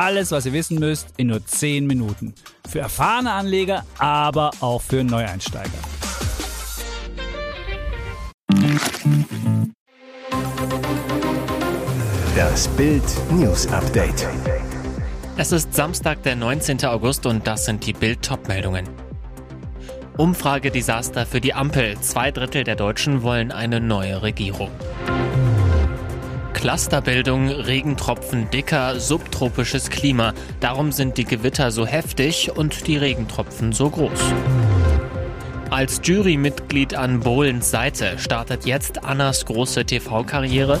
Alles, was ihr wissen müsst, in nur 10 Minuten. Für erfahrene Anleger, aber auch für Neueinsteiger. Das Bild News Update. Es ist Samstag, der 19. August und das sind die Bild Topmeldungen. Umfragedesaster für die Ampel. Zwei Drittel der Deutschen wollen eine neue Regierung. Clusterbildung, Regentropfen dicker, subtropisches Klima. Darum sind die Gewitter so heftig und die Regentropfen so groß. Als Jurymitglied an Bohlens Seite startet jetzt Annas große TV-Karriere.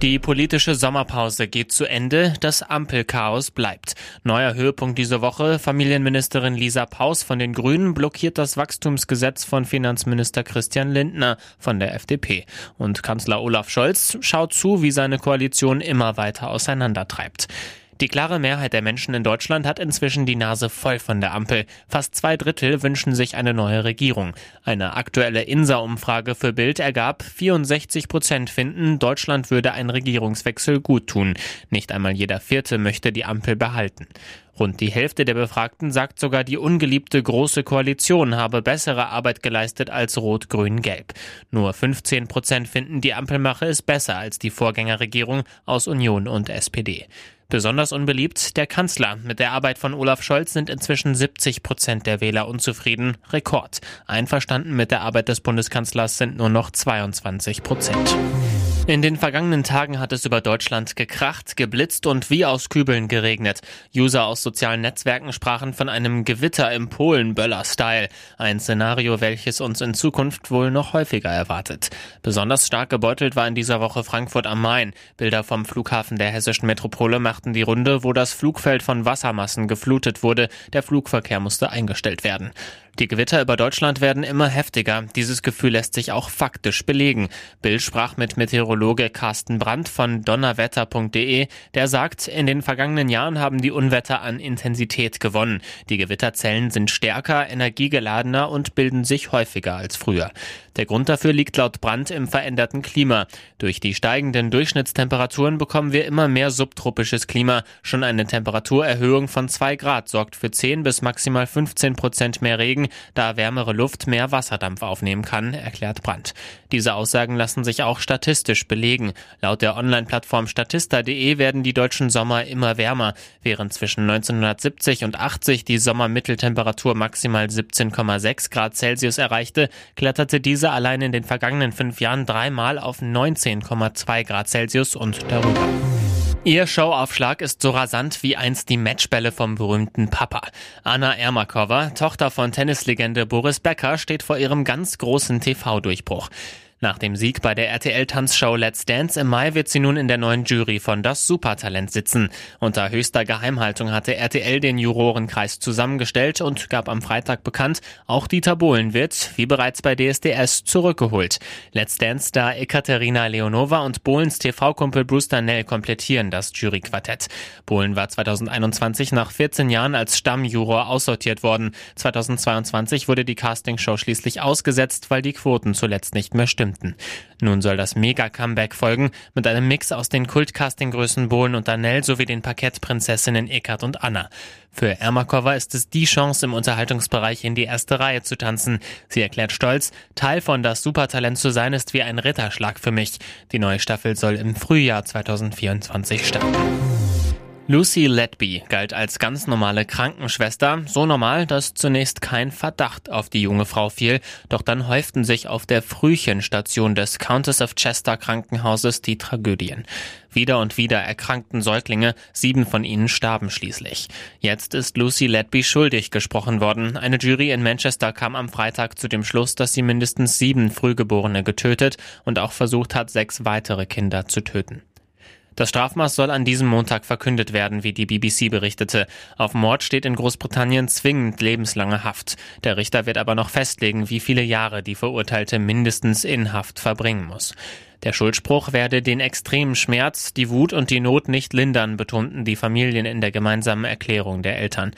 Die politische Sommerpause geht zu Ende, das Ampelchaos bleibt. Neuer Höhepunkt diese Woche, Familienministerin Lisa Paus von den Grünen blockiert das Wachstumsgesetz von Finanzminister Christian Lindner von der FDP. Und Kanzler Olaf Scholz schaut zu, wie seine Koalition immer weiter auseinandertreibt. Die klare Mehrheit der Menschen in Deutschland hat inzwischen die Nase voll von der Ampel. Fast zwei Drittel wünschen sich eine neue Regierung. Eine aktuelle INSA-Umfrage für Bild ergab, 64 Prozent finden, Deutschland würde einen Regierungswechsel gut tun. Nicht einmal jeder Vierte möchte die Ampel behalten. Rund die Hälfte der Befragten sagt sogar, die ungeliebte Große Koalition habe bessere Arbeit geleistet als Rot-Grün-Gelb. Nur 15 Prozent finden, die Ampel mache es besser als die Vorgängerregierung aus Union und SPD. Besonders unbeliebt der Kanzler. Mit der Arbeit von Olaf Scholz sind inzwischen 70 Prozent der Wähler unzufrieden. Rekord. Einverstanden mit der Arbeit des Bundeskanzlers sind nur noch 22 Prozent. In den vergangenen Tagen hat es über Deutschland gekracht, geblitzt und wie aus Kübeln geregnet. User aus sozialen Netzwerken sprachen von einem Gewitter im Polen-Böller-Style. Ein Szenario, welches uns in Zukunft wohl noch häufiger erwartet. Besonders stark gebeutelt war in dieser Woche Frankfurt am Main. Bilder vom Flughafen der hessischen Metropole machten die Runde, wo das Flugfeld von Wassermassen geflutet wurde. Der Flugverkehr musste eingestellt werden. Die Gewitter über Deutschland werden immer heftiger. Dieses Gefühl lässt sich auch faktisch belegen. Bill sprach mit Meteorologe Carsten Brandt von donnerwetter.de. Der sagt, in den vergangenen Jahren haben die Unwetter an Intensität gewonnen. Die Gewitterzellen sind stärker, energiegeladener und bilden sich häufiger als früher. Der Grund dafür liegt laut Brandt im veränderten Klima. Durch die steigenden Durchschnittstemperaturen bekommen wir immer mehr subtropisches Klima. Schon eine Temperaturerhöhung von zwei Grad sorgt für 10 bis maximal 15 Prozent mehr Regen da wärmere Luft mehr Wasserdampf aufnehmen kann, erklärt Brandt. Diese Aussagen lassen sich auch statistisch belegen. Laut der Online-Plattform statista.de werden die deutschen Sommer immer wärmer. Während zwischen 1970 und 80 die Sommermitteltemperatur maximal 17,6 Grad Celsius erreichte, kletterte diese allein in den vergangenen fünf Jahren dreimal auf 19,2 Grad Celsius und darüber. Ihr Showaufschlag ist so rasant wie einst die Matchbälle vom berühmten Papa. Anna Ermakova, Tochter von Tennislegende Boris Becker, steht vor ihrem ganz großen TV-Durchbruch. Nach dem Sieg bei der RTL-Tanzshow Let's Dance im Mai wird sie nun in der neuen Jury von Das Supertalent sitzen. Unter höchster Geheimhaltung hatte RTL den Jurorenkreis zusammengestellt und gab am Freitag bekannt, auch Dieter Bohlen wird, wie bereits bei DSDS, zurückgeholt. Let's Dance-Star Ekaterina Leonova und Bohlens TV-Kumpel Bruce Danell komplettieren das Juryquartett. Bohlen war 2021 nach 14 Jahren als Stammjuror aussortiert worden. 2022 wurde die Castingshow schließlich ausgesetzt, weil die Quoten zuletzt nicht mehr stimmten stimmten. Nun soll das Mega-Comeback folgen, mit einem Mix aus den Kult-Casting-Größen Bohlen und Danell sowie den Parkettprinzessinnen Eckart und Anna. Für Ermakova ist es die Chance, im Unterhaltungsbereich in die erste Reihe zu tanzen. Sie erklärt stolz, Teil von das Supertalent zu sein ist wie ein Ritterschlag für mich. Die neue Staffel soll im Frühjahr 2024 starten. Lucy Letby galt als ganz normale Krankenschwester, so normal, dass zunächst kein Verdacht auf die junge Frau fiel, doch dann häuften sich auf der Frühchenstation des Countess of Chester Krankenhauses die Tragödien. Wieder und wieder erkrankten Säuglinge, sieben von ihnen starben schließlich. Jetzt ist Lucy Letby schuldig gesprochen worden. Eine Jury in Manchester kam am Freitag zu dem Schluss, dass sie mindestens sieben Frühgeborene getötet und auch versucht hat, sechs weitere Kinder zu töten. Das Strafmaß soll an diesem Montag verkündet werden, wie die BBC berichtete. Auf Mord steht in Großbritannien zwingend lebenslange Haft. Der Richter wird aber noch festlegen, wie viele Jahre die Verurteilte mindestens in Haft verbringen muss. Der Schuldspruch werde den extremen Schmerz, die Wut und die Not nicht lindern, betonten die Familien in der gemeinsamen Erklärung der Eltern.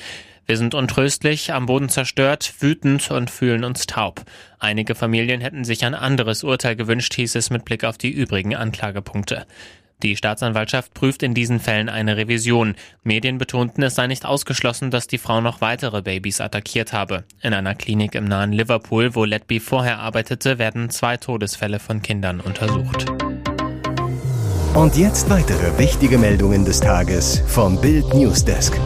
Wir sind untröstlich, am Boden zerstört, wütend und fühlen uns taub. Einige Familien hätten sich ein anderes Urteil gewünscht, hieß es mit Blick auf die übrigen Anklagepunkte. Die Staatsanwaltschaft prüft in diesen Fällen eine Revision. Medien betonten, es sei nicht ausgeschlossen, dass die Frau noch weitere Babys attackiert habe. In einer Klinik im nahen Liverpool, wo Letby vorher arbeitete, werden zwei Todesfälle von Kindern untersucht. Und jetzt weitere wichtige Meldungen des Tages vom Bild Newsdesk.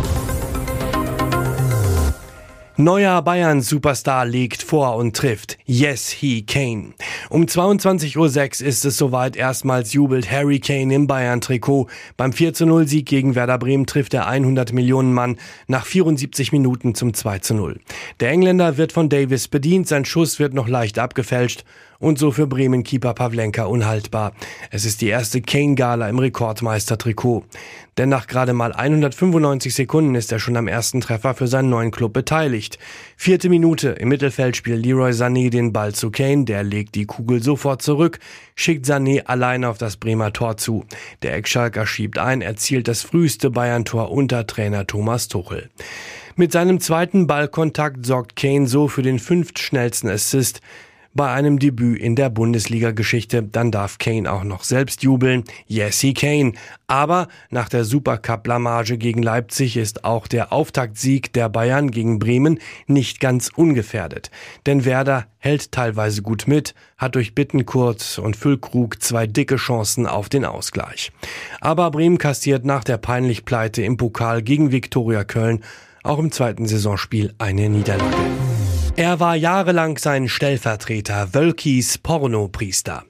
Neuer Bayern-Superstar legt vor und trifft. Yes, he Kane. Um 22.06 Uhr ist es soweit. Erstmals jubelt Harry Kane im Bayern-Trikot. Beim 4-0 Sieg gegen Werder Bremen trifft der 100 Millionen Mann nach 74 Minuten zum 2-0. Der Engländer wird von Davis bedient. Sein Schuss wird noch leicht abgefälscht und so für Bremen-Keeper Pavlenka unhaltbar. Es ist die erste Kane-Gala im Rekordmeister-Trikot. Denn nach gerade mal 195 Sekunden ist er schon am ersten Treffer für seinen neuen Club beteiligt. Vierte Minute, im Mittelfeld spielt Leroy Sané den Ball zu Kane, der legt die Kugel sofort zurück, schickt Sané alleine auf das Bremer Tor zu. Der Eckschalker schiebt ein, erzielt das früheste Bayern-Tor unter Trainer Thomas Tuchel. Mit seinem zweiten Ballkontakt sorgt Kane so für den fünftschnellsten Assist bei einem Debüt in der Bundesliga-Geschichte. Dann darf Kane auch noch selbst jubeln. Yes, he Kane. Aber nach der Supercup-Blamage gegen Leipzig ist auch der Auftaktsieg der Bayern gegen Bremen nicht ganz ungefährdet. Denn Werder hält teilweise gut mit, hat durch Bittenkurt und Füllkrug zwei dicke Chancen auf den Ausgleich. Aber Bremen kassiert nach der peinlich Pleite im Pokal gegen Viktoria Köln auch im zweiten Saisonspiel eine Niederlage. Er war jahrelang sein Stellvertreter, Wölkis Pornopriester.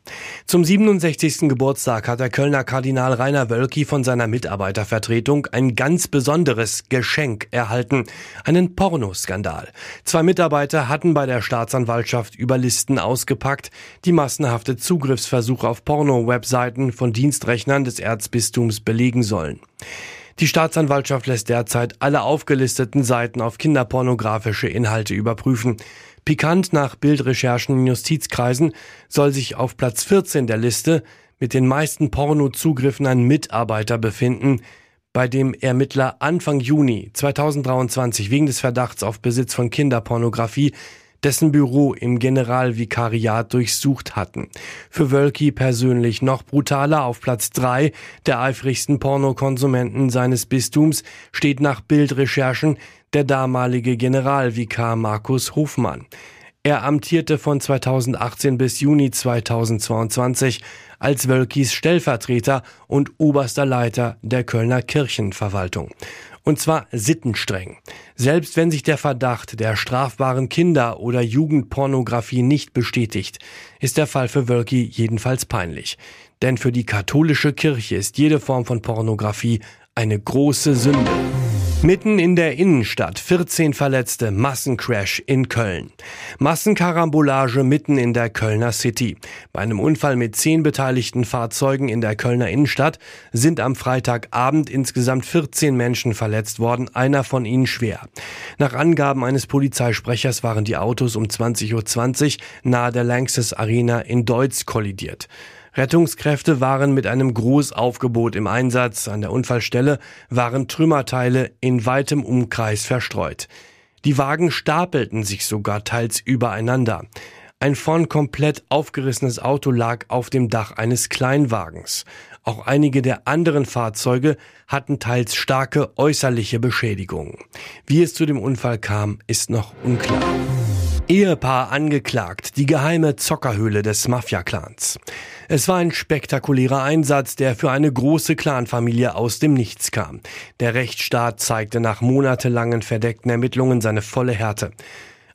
Zum 67. Geburtstag hat der Kölner Kardinal Rainer Wölki von seiner Mitarbeitervertretung ein ganz besonderes Geschenk erhalten, einen Pornoskandal. Zwei Mitarbeiter hatten bei der Staatsanwaltschaft über Listen ausgepackt, die massenhafte Zugriffsversuche auf Porno-Webseiten von Dienstrechnern des Erzbistums belegen sollen. Die Staatsanwaltschaft lässt derzeit alle aufgelisteten Seiten auf kinderpornografische Inhalte überprüfen. Pikant nach Bildrecherchen in Justizkreisen soll sich auf Platz 14 der Liste mit den meisten Pornozugriffen ein Mitarbeiter befinden, bei dem Ermittler Anfang Juni 2023 wegen des Verdachts auf Besitz von Kinderpornografie dessen Büro im Generalvikariat durchsucht hatten. Für Wölki persönlich noch brutaler auf Platz drei der eifrigsten Pornokonsumenten seines Bistums steht nach Bildrecherchen der damalige Generalvikar Markus Hofmann. Er amtierte von 2018 bis Juni 2022 als Wölkis Stellvertreter und oberster Leiter der Kölner Kirchenverwaltung. Und zwar sittenstreng. Selbst wenn sich der Verdacht der strafbaren Kinder- oder Jugendpornografie nicht bestätigt, ist der Fall für Wölki jedenfalls peinlich. Denn für die katholische Kirche ist jede Form von Pornografie eine große Sünde. Mitten in der Innenstadt 14 Verletzte, Massencrash in Köln. Massenkarambolage mitten in der Kölner City. Bei einem Unfall mit zehn beteiligten Fahrzeugen in der Kölner Innenstadt sind am Freitagabend insgesamt 14 Menschen verletzt worden, einer von ihnen schwer. Nach Angaben eines Polizeisprechers waren die Autos um 20.20 Uhr nahe der Lanxess Arena in Deutz kollidiert. Rettungskräfte waren mit einem Großaufgebot im Einsatz. An der Unfallstelle waren Trümmerteile in weitem Umkreis verstreut. Die Wagen stapelten sich sogar teils übereinander. Ein vorn komplett aufgerissenes Auto lag auf dem Dach eines Kleinwagens. Auch einige der anderen Fahrzeuge hatten teils starke äußerliche Beschädigungen. Wie es zu dem Unfall kam, ist noch unklar. Ehepaar angeklagt, die geheime Zockerhöhle des Mafia-Clans. Es war ein spektakulärer Einsatz, der für eine große Clanfamilie aus dem Nichts kam. Der Rechtsstaat zeigte nach monatelangen verdeckten Ermittlungen seine volle Härte.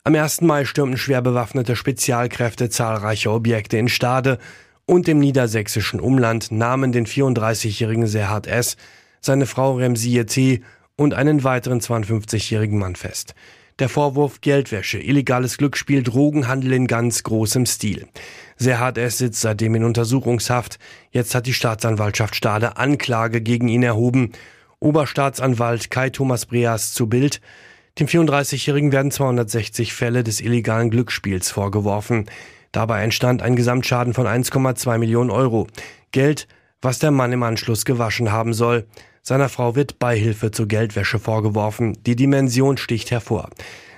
Am 1. Mai stürmten schwer bewaffnete Spezialkräfte zahlreiche Objekte in Stade und im niedersächsischen Umland nahmen den 34-jährigen Serhard S., seine Frau Remsie T. und einen weiteren 52-jährigen Mann fest. Der Vorwurf Geldwäsche, illegales Glücksspiel, Drogenhandel in ganz großem Stil. Serhat S. sitzt seitdem in Untersuchungshaft. Jetzt hat die Staatsanwaltschaft Stade Anklage gegen ihn erhoben. Oberstaatsanwalt Kai Thomas Breas zu Bild. Dem 34-Jährigen werden 260 Fälle des illegalen Glücksspiels vorgeworfen. Dabei entstand ein Gesamtschaden von 1,2 Millionen Euro. Geld, was der Mann im Anschluss gewaschen haben soll. Seiner Frau wird Beihilfe zur Geldwäsche vorgeworfen. Die Dimension sticht hervor.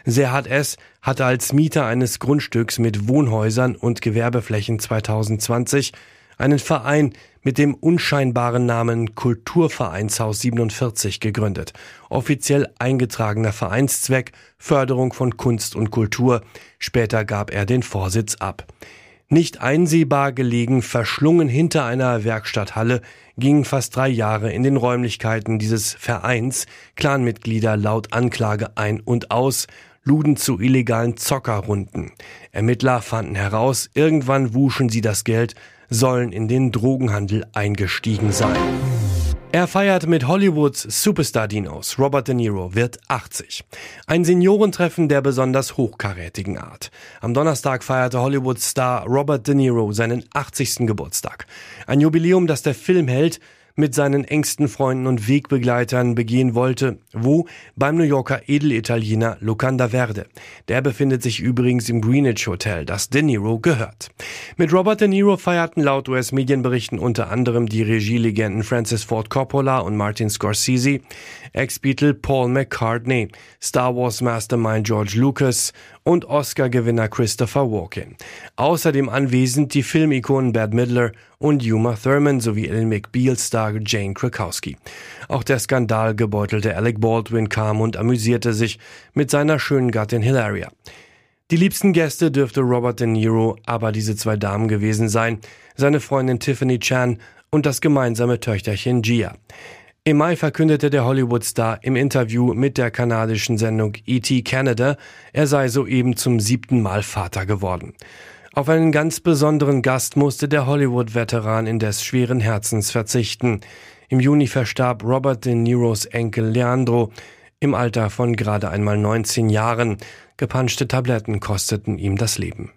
Serhat S. hatte als Mieter eines Grundstücks mit Wohnhäusern und Gewerbeflächen 2020 einen Verein mit dem unscheinbaren Namen Kulturvereinshaus 47 gegründet. Offiziell eingetragener Vereinszweck Förderung von Kunst und Kultur. Später gab er den Vorsitz ab. Nicht einsehbar gelegen, verschlungen hinter einer Werkstatthalle, gingen fast drei Jahre in den Räumlichkeiten dieses Vereins Clanmitglieder laut Anklage ein und aus, luden zu illegalen Zockerrunden. Ermittler fanden heraus, irgendwann wuschen sie das Geld, sollen in den Drogenhandel eingestiegen sein. Er feiert mit Hollywoods Superstar-Dinos. Robert De Niro wird 80. Ein Seniorentreffen der besonders hochkarätigen Art. Am Donnerstag feierte Hollywood-Star Robert De Niro seinen 80. Geburtstag. Ein Jubiläum, das der Filmheld mit seinen engsten Freunden und Wegbegleitern begehen wollte. Wo? Beim New Yorker Edelitaliener Lucanda Verde. Der befindet sich übrigens im Greenwich Hotel, das De Niro gehört. Mit Robert De Niro feierten laut US-Medienberichten unter anderem die Regielegenden Francis Ford Coppola und Martin Scorsese, Ex-Beatle Paul McCartney, Star Wars Mastermind George Lucas und Oscar-Gewinner Christopher Walken. Außerdem anwesend die Filmikonen Bad Midler und Uma Thurman sowie Ellen McBeal-Star Jane Krakowski. Auch der skandalgebeutelte Alec Baldwin kam und amüsierte sich mit seiner schönen Gattin Hilaria. Die liebsten Gäste dürfte Robert De Niro aber diese zwei Damen gewesen sein, seine Freundin Tiffany Chan und das gemeinsame Töchterchen Gia. Im Mai verkündete der Hollywood-Star im Interview mit der kanadischen Sendung E.T. Canada, er sei soeben zum siebten Mal Vater geworden. Auf einen ganz besonderen Gast musste der Hollywood-Veteran indes schweren Herzens verzichten. Im Juni verstarb Robert De Niros Enkel Leandro im Alter von gerade einmal 19 Jahren. Gepanschte Tabletten kosteten ihm das Leben.